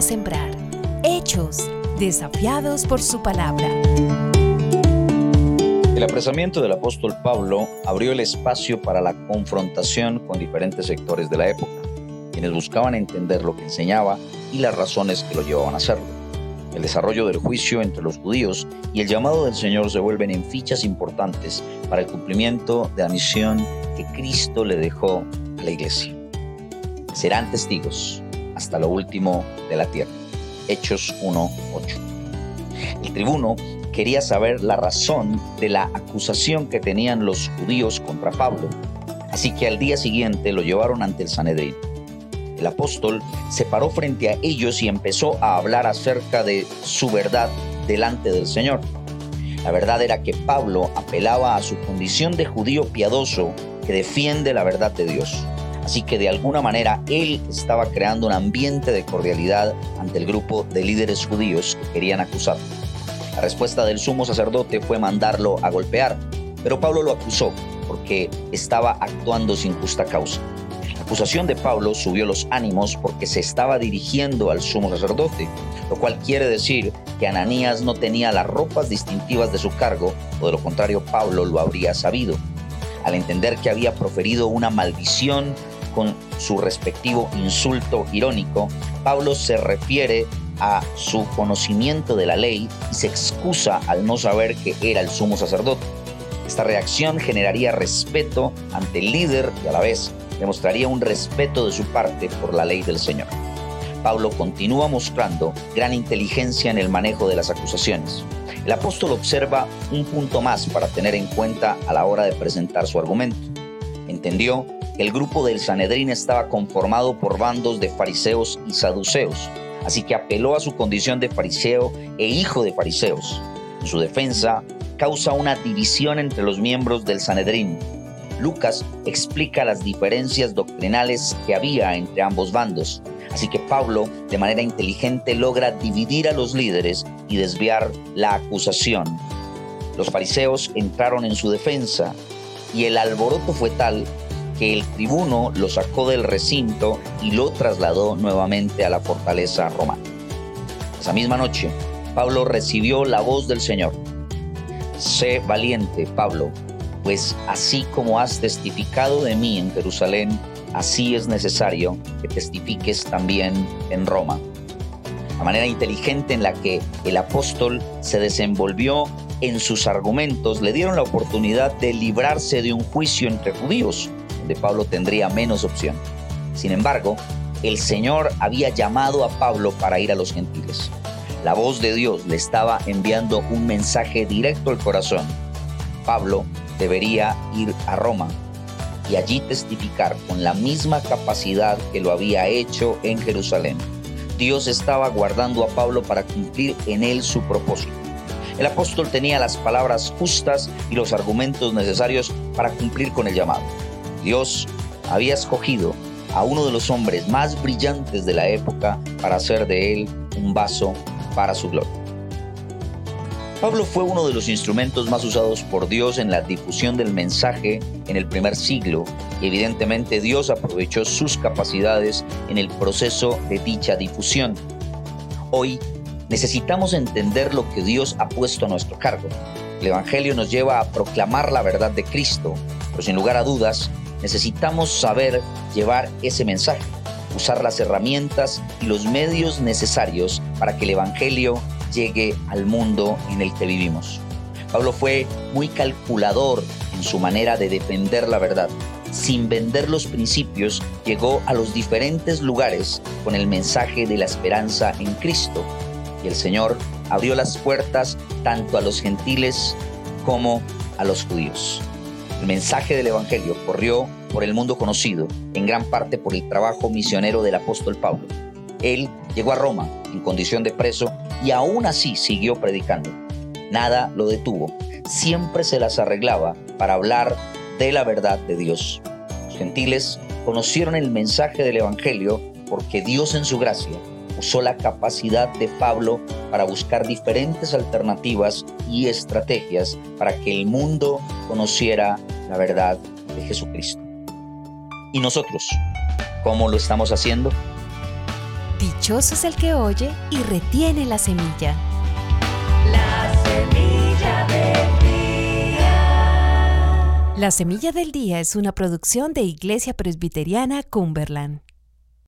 sembrar. Hechos, desafiados por su palabra. El apresamiento del apóstol Pablo abrió el espacio para la confrontación con diferentes sectores de la época, quienes buscaban entender lo que enseñaba y las razones que lo llevaban a hacerlo. El desarrollo del juicio entre los judíos y el llamado del Señor se vuelven en fichas importantes para el cumplimiento de la misión que Cristo le dejó a la iglesia. Serán testigos hasta lo último de la tierra. Hechos 1.8. El tribuno quería saber la razón de la acusación que tenían los judíos contra Pablo, así que al día siguiente lo llevaron ante el Sanedrín. El apóstol se paró frente a ellos y empezó a hablar acerca de su verdad delante del Señor. La verdad era que Pablo apelaba a su condición de judío piadoso que defiende la verdad de Dios. Así que de alguna manera él estaba creando un ambiente de cordialidad ante el grupo de líderes judíos que querían acusarlo. La respuesta del sumo sacerdote fue mandarlo a golpear, pero Pablo lo acusó porque estaba actuando sin justa causa. La acusación de Pablo subió los ánimos porque se estaba dirigiendo al sumo sacerdote, lo cual quiere decir que Ananías no tenía las ropas distintivas de su cargo, o de lo contrario Pablo lo habría sabido. Al entender que había proferido una maldición con su respectivo insulto irónico, Pablo se refiere a su conocimiento de la ley y se excusa al no saber que era el sumo sacerdote. Esta reacción generaría respeto ante el líder y a la vez demostraría un respeto de su parte por la ley del Señor. Pablo continúa mostrando gran inteligencia en el manejo de las acusaciones. El apóstol observa un punto más para tener en cuenta a la hora de presentar su argumento. Entendió el grupo del Sanedrín estaba conformado por bandos de fariseos y saduceos, así que apeló a su condición de fariseo e hijo de fariseos. En su defensa, causa una división entre los miembros del Sanedrín. Lucas explica las diferencias doctrinales que había entre ambos bandos, así que Pablo, de manera inteligente, logra dividir a los líderes y desviar la acusación. Los fariseos entraron en su defensa y el alboroto fue tal que el tribuno lo sacó del recinto y lo trasladó nuevamente a la fortaleza romana. Esa misma noche, Pablo recibió la voz del Señor. Sé valiente, Pablo, pues así como has testificado de mí en Jerusalén, así es necesario que testifiques también en Roma. La manera inteligente en la que el apóstol se desenvolvió en sus argumentos le dieron la oportunidad de librarse de un juicio entre judíos de Pablo tendría menos opción. Sin embargo, el Señor había llamado a Pablo para ir a los gentiles. La voz de Dios le estaba enviando un mensaje directo al corazón. Pablo debería ir a Roma y allí testificar con la misma capacidad que lo había hecho en Jerusalén. Dios estaba guardando a Pablo para cumplir en él su propósito. El apóstol tenía las palabras justas y los argumentos necesarios para cumplir con el llamado. Dios había escogido a uno de los hombres más brillantes de la época para hacer de él un vaso para su gloria. Pablo fue uno de los instrumentos más usados por Dios en la difusión del mensaje en el primer siglo y evidentemente Dios aprovechó sus capacidades en el proceso de dicha difusión. Hoy necesitamos entender lo que Dios ha puesto a nuestro cargo. El Evangelio nos lleva a proclamar la verdad de Cristo, pero sin lugar a dudas Necesitamos saber llevar ese mensaje, usar las herramientas y los medios necesarios para que el Evangelio llegue al mundo en el que vivimos. Pablo fue muy calculador en su manera de defender la verdad. Sin vender los principios, llegó a los diferentes lugares con el mensaje de la esperanza en Cristo. Y el Señor abrió las puertas tanto a los gentiles como a los judíos. El mensaje del Evangelio corrió por el mundo conocido, en gran parte por el trabajo misionero del apóstol Pablo. Él llegó a Roma en condición de preso y aún así siguió predicando. Nada lo detuvo. Siempre se las arreglaba para hablar de la verdad de Dios. Los gentiles conocieron el mensaje del Evangelio porque Dios en su gracia usó la capacidad de Pablo para buscar diferentes alternativas y estrategias para que el mundo conociera la verdad de Jesucristo. ¿Y nosotros? ¿Cómo lo estamos haciendo? Dichoso es el que oye y retiene la semilla. La semilla del día. La Semilla del Día es una producción de Iglesia Presbiteriana Cumberland.